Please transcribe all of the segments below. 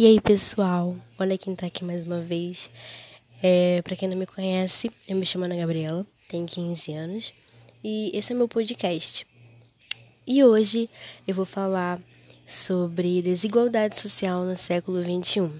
E aí, pessoal? Olha quem tá aqui mais uma vez. É, para quem não me conhece, eu me chamo Ana Gabriela, tenho 15 anos e esse é meu podcast. E hoje eu vou falar sobre desigualdade social no século 21.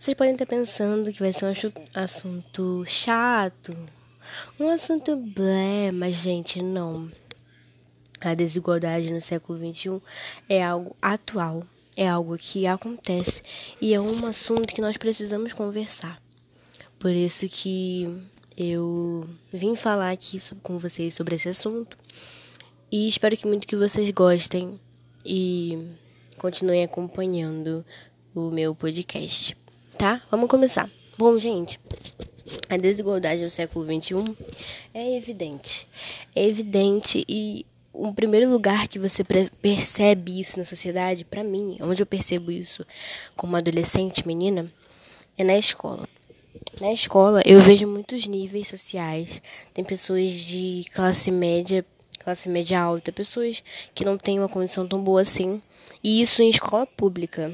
Vocês podem estar pensando que vai ser um assunto chato, um assunto blé, mas gente, não. A desigualdade no século 21 é algo atual é algo que acontece e é um assunto que nós precisamos conversar. Por isso que eu vim falar aqui com vocês sobre esse assunto e espero que muito que vocês gostem e continuem acompanhando o meu podcast, tá? Vamos começar. Bom, gente, a desigualdade no século XXI é evidente. É evidente e o primeiro lugar que você percebe isso na sociedade, para mim, onde eu percebo isso como adolescente, menina, é na escola. Na escola, eu vejo muitos níveis sociais. Tem pessoas de classe média, classe média alta, pessoas que não têm uma condição tão boa assim. E isso em escola pública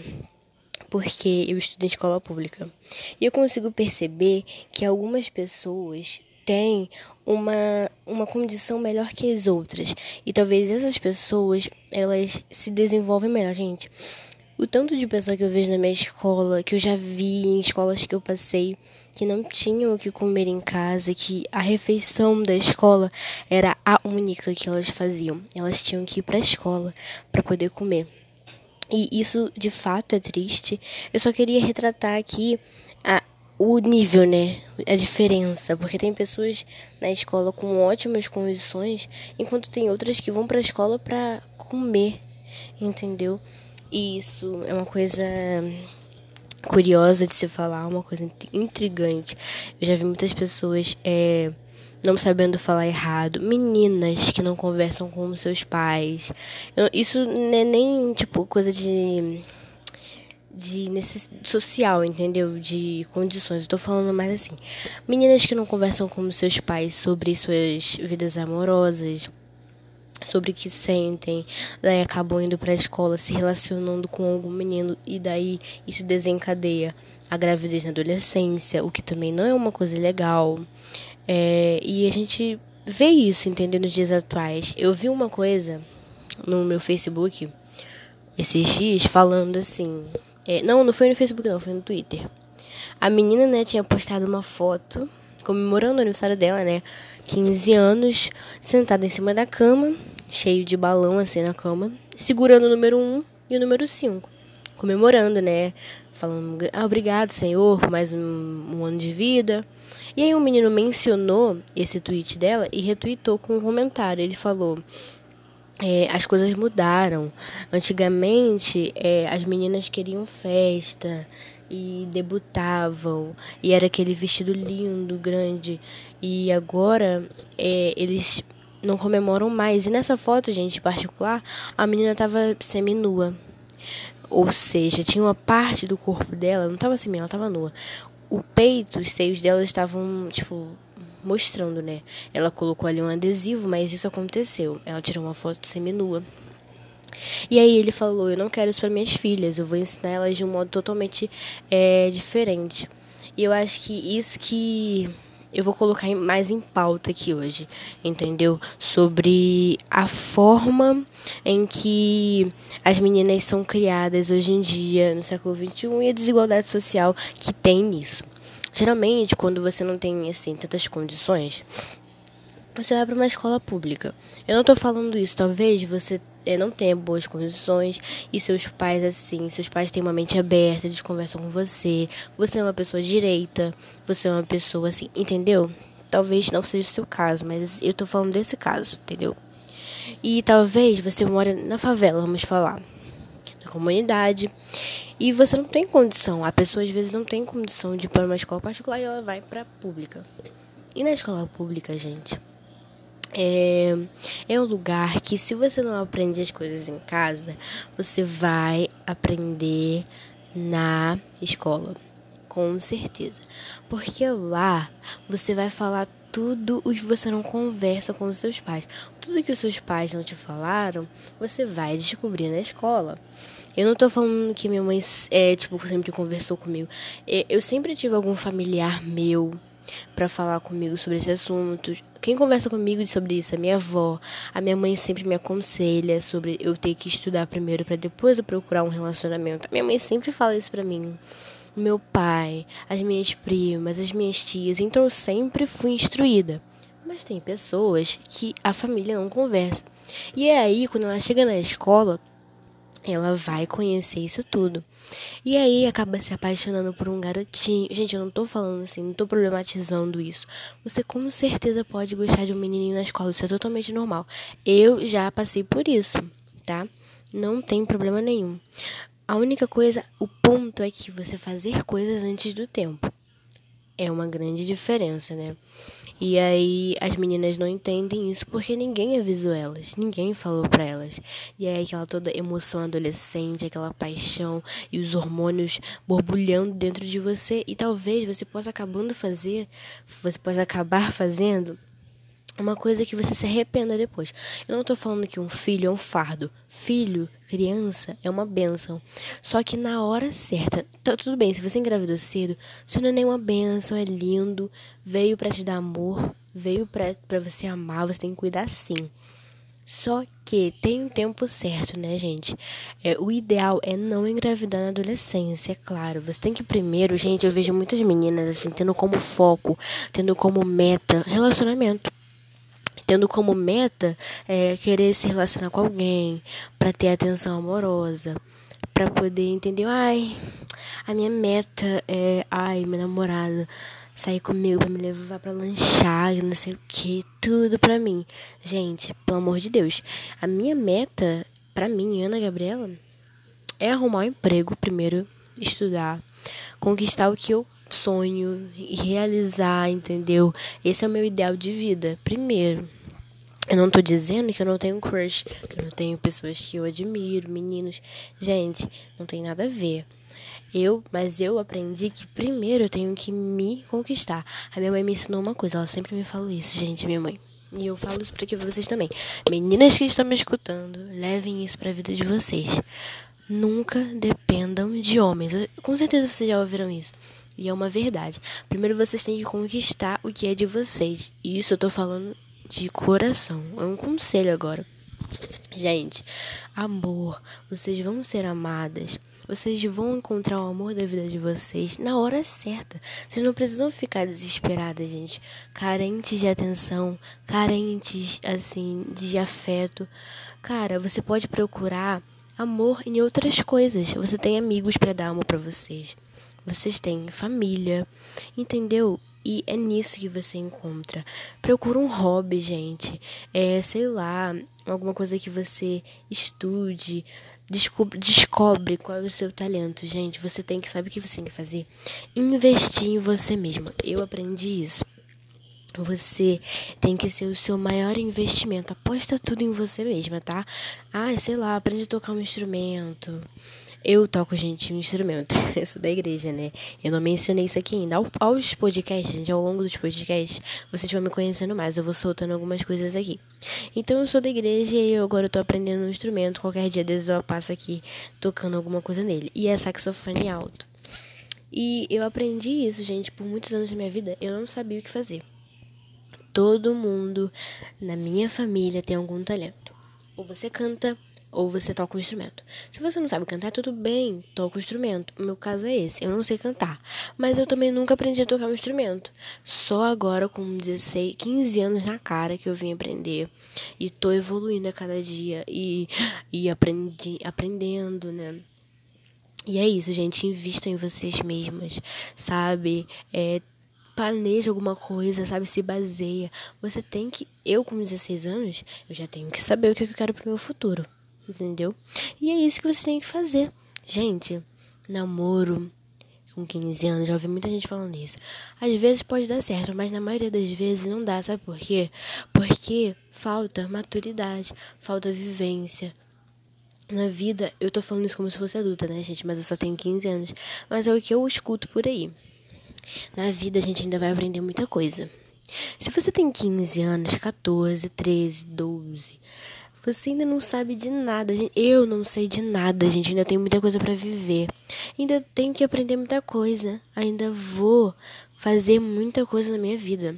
porque eu estudo em escola pública. E eu consigo perceber que algumas pessoas têm uma, uma condição melhor que as outras. E talvez essas pessoas, elas se desenvolvem melhor, gente. O tanto de pessoa que eu vejo na minha escola, que eu já vi em escolas que eu passei, que não tinham o que comer em casa, que a refeição da escola era a única que elas faziam. Elas tinham que ir para a escola para poder comer. E isso de fato é triste. Eu só queria retratar aqui o nível, né? A diferença, porque tem pessoas na escola com ótimas condições, enquanto tem outras que vão para a escola para comer, entendeu? E isso é uma coisa curiosa de se falar, uma coisa intrigante. Eu já vi muitas pessoas é, não sabendo falar errado, meninas que não conversam com seus pais. Eu, isso não é nem tipo coisa de de necessidade social, entendeu? De condições. Tô falando mais assim. Meninas que não conversam com seus pais sobre suas vidas amorosas, sobre o que sentem, daí acabam indo para a escola se relacionando com algum menino e daí isso desencadeia a gravidez na adolescência, o que também não é uma coisa legal. É, e a gente vê isso, entendeu? Nos dias atuais. Eu vi uma coisa no meu Facebook esses dias falando assim é, não, não foi no Facebook, não, foi no Twitter. A menina, né, tinha postado uma foto comemorando o aniversário dela, né? 15 anos, sentada em cima da cama, cheio de balão assim na cama, segurando o número 1 e o número 5. Comemorando, né? Falando, ah, obrigado, Senhor, por mais um, um ano de vida. E aí um menino mencionou esse tweet dela e retweetou com um comentário. Ele falou: é, as coisas mudaram. Antigamente, é, as meninas queriam festa e debutavam, e era aquele vestido lindo, grande. E agora, é, eles não comemoram mais. E nessa foto, gente, particular, a menina estava seminua. Ou seja, tinha uma parte do corpo dela, não estava semi, ela estava nua. O peito, os seios dela estavam, tipo, mostrando, né? Ela colocou ali um adesivo, mas isso aconteceu. Ela tirou uma foto seminua. E aí ele falou: Eu não quero isso para minhas filhas, eu vou ensinar elas de um modo totalmente é, diferente. E eu acho que isso que eu vou colocar mais em pauta aqui hoje, entendeu? Sobre a forma em que as meninas são criadas hoje em dia, no século XXI, e a desigualdade social que tem nisso. Geralmente, quando você não tem assim tantas condições, você vai para uma escola pública. Eu não estou falando isso, talvez você é, não tenha boas condições e seus pais assim, seus pais têm uma mente aberta, eles conversam com você, você é uma pessoa direita, você é uma pessoa assim, entendeu? Talvez não seja o seu caso, mas eu estou falando desse caso, entendeu? E talvez você mora na favela, vamos falar, na comunidade, e você não tem condição. A pessoa às vezes não tem condição de ir para uma escola particular e ela vai para pública. E na escola pública, gente, é, é um lugar que se você não aprende as coisas em casa, você vai aprender na escola. Com certeza. Porque lá você vai falar tudo o que você não conversa com os seus pais. Tudo que os seus pais não te falaram, você vai descobrir na escola. Eu não tô falando que minha mãe, é, tipo, sempre conversou comigo. É, eu sempre tive algum familiar meu para falar comigo sobre esse assunto. Quem conversa comigo sobre isso é minha avó. A minha mãe sempre me aconselha sobre eu ter que estudar primeiro para depois eu procurar um relacionamento. A minha mãe sempre fala isso para mim. Meu pai, as minhas primas, as minhas tias, então eu sempre fui instruída. Mas tem pessoas que a família não conversa. E é aí, quando ela chega na escola, ela vai conhecer isso tudo. E aí acaba se apaixonando por um garotinho. Gente, eu não tô falando assim, não tô problematizando isso. Você com certeza pode gostar de um menininho na escola, isso é totalmente normal. Eu já passei por isso, tá? Não tem problema nenhum. A única coisa, o ponto é que você fazer coisas antes do tempo. É uma grande diferença, né? E aí as meninas não entendem isso porque ninguém avisou elas, ninguém falou para elas. E aí aquela toda emoção adolescente, aquela paixão e os hormônios borbulhando dentro de você e talvez você possa acabando fazer, você possa acabar fazendo uma coisa que você se arrependa depois. Eu não tô falando que um filho é um fardo. Filho, criança, é uma benção. Só que na hora certa, tá tudo bem, se você engravidou cedo, isso não é nenhuma benção, é lindo, veio para te dar amor, veio para você amar, você tem que cuidar sim. Só que tem um tempo certo, né, gente? É, o ideal é não engravidar na adolescência, é claro. Você tem que primeiro, gente, eu vejo muitas meninas assim, tendo como foco, tendo como meta relacionamento tendo como meta é, querer se relacionar com alguém, para ter atenção amorosa, para poder entender, ai, a minha meta é, ai, minha namorada sair comigo me levar para lanchar, não sei o que, tudo para mim. Gente, pelo amor de Deus, a minha meta para mim, Ana Gabriela, é arrumar um emprego primeiro, estudar, conquistar o que eu sonho e realizar, entendeu? Esse é o meu ideal de vida, primeiro. Eu não tô dizendo que eu não tenho crush, que eu não tenho pessoas que eu admiro, meninos. Gente, não tem nada a ver. Eu, mas eu aprendi que primeiro eu tenho que me conquistar. A minha mãe me ensinou uma coisa, ela sempre me falou isso, gente, minha mãe. E eu falo isso pra pra vocês também. Meninas que estão me escutando, levem isso pra vida de vocês. Nunca dependam de homens. Com certeza vocês já ouviram isso. E é uma verdade. Primeiro vocês têm que conquistar o que é de vocês. E isso eu tô falando de coração. É um conselho agora. Gente, amor, vocês vão ser amadas. Vocês vão encontrar o amor da vida de vocês na hora certa. Vocês não precisam ficar desesperadas, gente. Carentes de atenção, carentes, assim, de afeto. Cara, você pode procurar amor em outras coisas. Você tem amigos para dar amor para vocês. Vocês têm família, entendeu? E é nisso que você encontra. Procura um hobby, gente. É, sei lá, alguma coisa que você estude. Descobre, descobre qual é o seu talento, gente. Você tem que saber o que você tem que fazer. Investir em você mesmo. Eu aprendi isso. Você tem que ser o seu maior investimento. Aposta tudo em você mesma, tá? Ah, sei lá, aprende a tocar um instrumento. Eu toco, gente, um instrumento. Eu sou da igreja, né? Eu não mencionei isso aqui ainda. Aos podcasts, gente, ao longo dos podcasts, vocês vão me conhecendo mais. Eu vou soltando algumas coisas aqui. Então, eu sou da igreja e eu agora tô aprendendo um instrumento. Qualquer dia desses eu passo aqui tocando alguma coisa nele. E é saxofone alto. E eu aprendi isso, gente, por muitos anos da minha vida. Eu não sabia o que fazer. Todo mundo na minha família tem algum talento. Ou você canta, ou você toca um instrumento. Se você não sabe cantar, tudo bem, toca um instrumento. O meu caso é esse, eu não sei cantar, mas eu também nunca aprendi a tocar um instrumento. Só agora com 16, 15 anos na cara que eu vim aprender e tô evoluindo a cada dia e e aprendi, aprendendo, né? E é isso, gente, invista em vocês mesmas, sabe? É, planeja alguma coisa, sabe? Se baseia. Você tem que. Eu, com 16 anos, eu já tenho que saber o que eu quero pro meu futuro entendeu? E é isso que você tem que fazer. Gente, namoro com 15 anos, já ouvi muita gente falando isso. Às vezes pode dar certo, mas na maioria das vezes não dá, sabe por quê? Porque falta maturidade, falta vivência. Na vida, eu tô falando isso como se fosse adulta, né, gente? Mas eu só tenho 15 anos. Mas é o que eu escuto por aí. Na vida, a gente ainda vai aprender muita coisa. Se você tem 15 anos, 14, 13, 12, Você ainda não sabe de nada. Eu não sei de nada, gente. Ainda tenho muita coisa para viver. Ainda tenho que aprender muita coisa. Ainda vou fazer muita coisa na minha vida.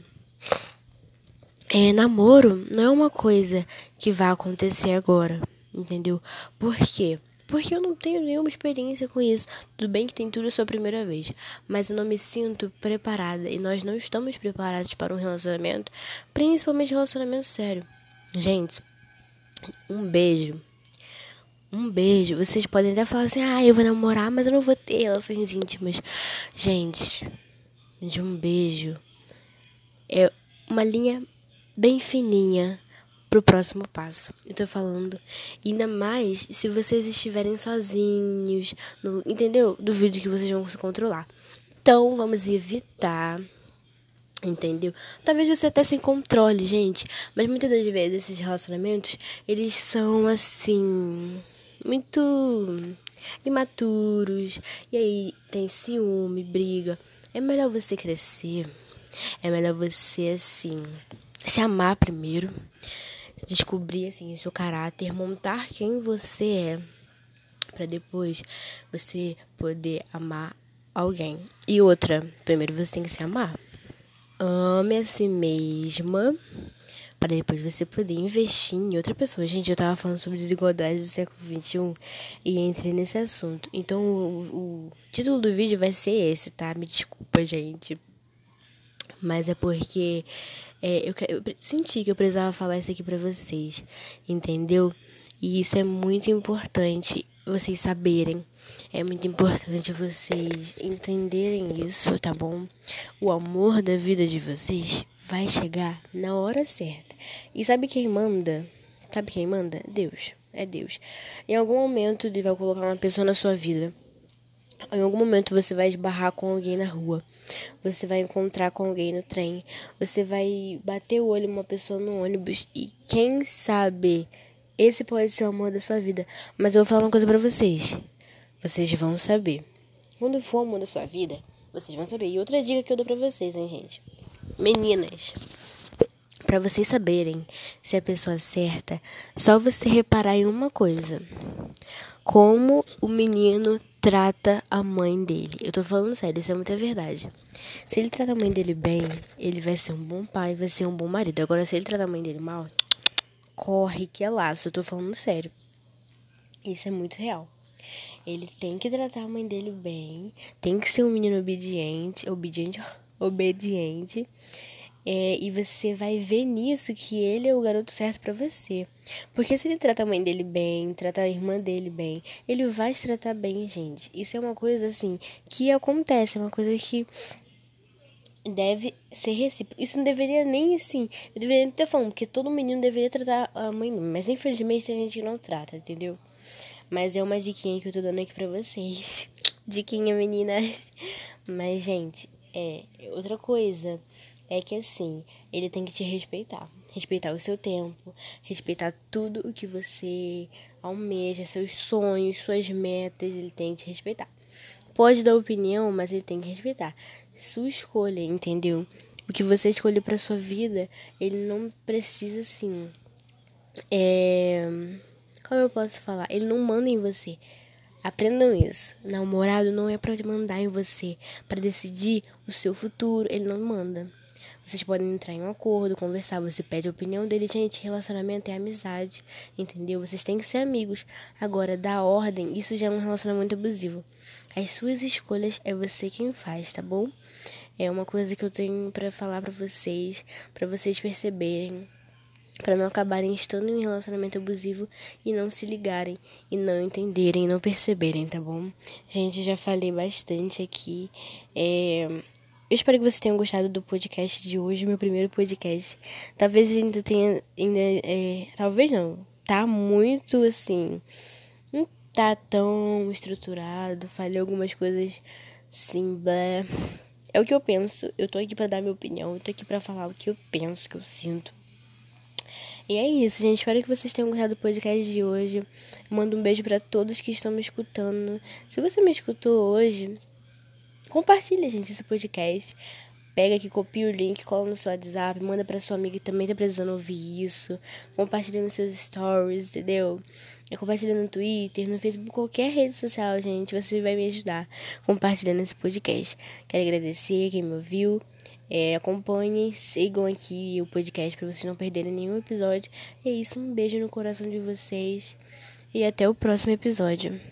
É, namoro não é uma coisa que vai acontecer agora, entendeu? Por quê? Porque eu não tenho nenhuma experiência com isso. Tudo bem que tem tudo a sua primeira vez, mas eu não me sinto preparada e nós não estamos preparados para um relacionamento, principalmente relacionamento sério. Gente, um beijo. Um beijo. Vocês podem até falar assim: ah, eu vou namorar, mas eu não vou ter relações íntimas. Gente, de um beijo é uma linha bem fininha pro próximo passo. Eu tô falando, ainda mais se vocês estiverem sozinhos, no, entendeu? Duvido que vocês vão se controlar. Então, vamos evitar Entendeu? Talvez você até se controle, gente. Mas muitas das vezes esses relacionamentos, eles são assim. Muito imaturos. E aí tem ciúme, briga. É melhor você crescer. É melhor você, assim, se amar primeiro. Descobrir, assim, o seu caráter. Montar quem você é. para depois você poder amar alguém. E outra, primeiro você tem que se amar. Ame a si mesma para depois você poder investir em outra pessoa. Gente, eu tava falando sobre desigualdade do século XXI e entrei nesse assunto. Então, o, o título do vídeo vai ser esse, tá? Me desculpa, gente. Mas é porque é, eu, eu senti que eu precisava falar isso aqui pra vocês, entendeu? E isso é muito importante vocês saberem. É muito importante vocês entenderem isso, tá bom? O amor da vida de vocês vai chegar na hora certa. E sabe quem manda? Sabe quem manda? Deus. É Deus. Em algum momento Deus vai colocar uma pessoa na sua vida. Em algum momento você vai esbarrar com alguém na rua. Você vai encontrar com alguém no trem. Você vai bater o olho em uma pessoa no ônibus. E quem sabe esse pode ser o amor da sua vida. Mas eu vou falar uma coisa para vocês. Vocês vão saber. Quando for o amor da sua vida, vocês vão saber. E outra dica que eu dou pra vocês, hein, gente? Meninas, para vocês saberem se é a pessoa certa, só você reparar em uma coisa. Como o menino trata a mãe dele. Eu tô falando sério, isso é muita verdade. Se ele trata a mãe dele bem, ele vai ser um bom pai, vai ser um bom marido. Agora, se ele trata a mãe dele mal, corre que é laço. Eu tô falando sério. Isso é muito real. Ele tem que tratar a mãe dele bem, tem que ser um menino obediente, obediente, obediente. É, e você vai ver nisso que ele é o garoto certo para você. Porque se ele trata a mãe dele bem, trata a irmã dele bem, ele vai te tratar bem, gente. Isso é uma coisa assim que acontece, é uma coisa que deve ser recíproco. Isso não deveria nem assim. Eu deveria ter falando, porque todo menino deveria tratar a mãe, mas infelizmente tem gente não trata, entendeu? Mas é uma diquinha que eu tô dando aqui pra vocês. Diquinha, meninas. Mas, gente, é. Outra coisa é que assim, ele tem que te respeitar. Respeitar o seu tempo, respeitar tudo o que você almeja, seus sonhos, suas metas, ele tem que te respeitar. Pode dar opinião, mas ele tem que respeitar. Sua escolha, entendeu? O que você escolheu para sua vida, ele não precisa assim. É como eu posso falar? Ele não manda em você. Aprendam isso. Namorado não é para mandar em você, para decidir o seu futuro. Ele não manda. Vocês podem entrar em um acordo, conversar, você pede a opinião dele. Gente, relacionamento é amizade, entendeu? Vocês têm que ser amigos. Agora, dar ordem, isso já é um relacionamento abusivo. As suas escolhas é você quem faz, tá bom? É uma coisa que eu tenho para falar para vocês, para vocês perceberem para não acabarem estando em um relacionamento abusivo e não se ligarem e não entenderem, não perceberem, tá bom? Gente, já falei bastante aqui. É... Eu espero que vocês tenham gostado do podcast de hoje, meu primeiro podcast. Talvez ainda tenha, ainda, é... talvez não, tá muito assim, não tá tão estruturado. Falei algumas coisas sim, blé. É o que eu penso. Eu tô aqui para dar minha opinião, eu tô aqui para falar o que eu penso, o que eu sinto. E é isso, gente. Espero que vocês tenham gostado do podcast de hoje. Mando um beijo para todos que estão me escutando. Se você me escutou hoje, compartilha, gente, esse podcast. Pega aqui, copia o link, cola no seu WhatsApp, manda pra sua amiga que também tá precisando ouvir isso. Compartilha nos seus stories, entendeu? Compartilha no Twitter, no Facebook, qualquer rede social, gente. Você vai me ajudar compartilhando esse podcast. Quero agradecer quem me ouviu. É, acompanhem, sigam aqui o podcast para vocês não perderem nenhum episódio. E é isso, um beijo no coração de vocês e até o próximo episódio.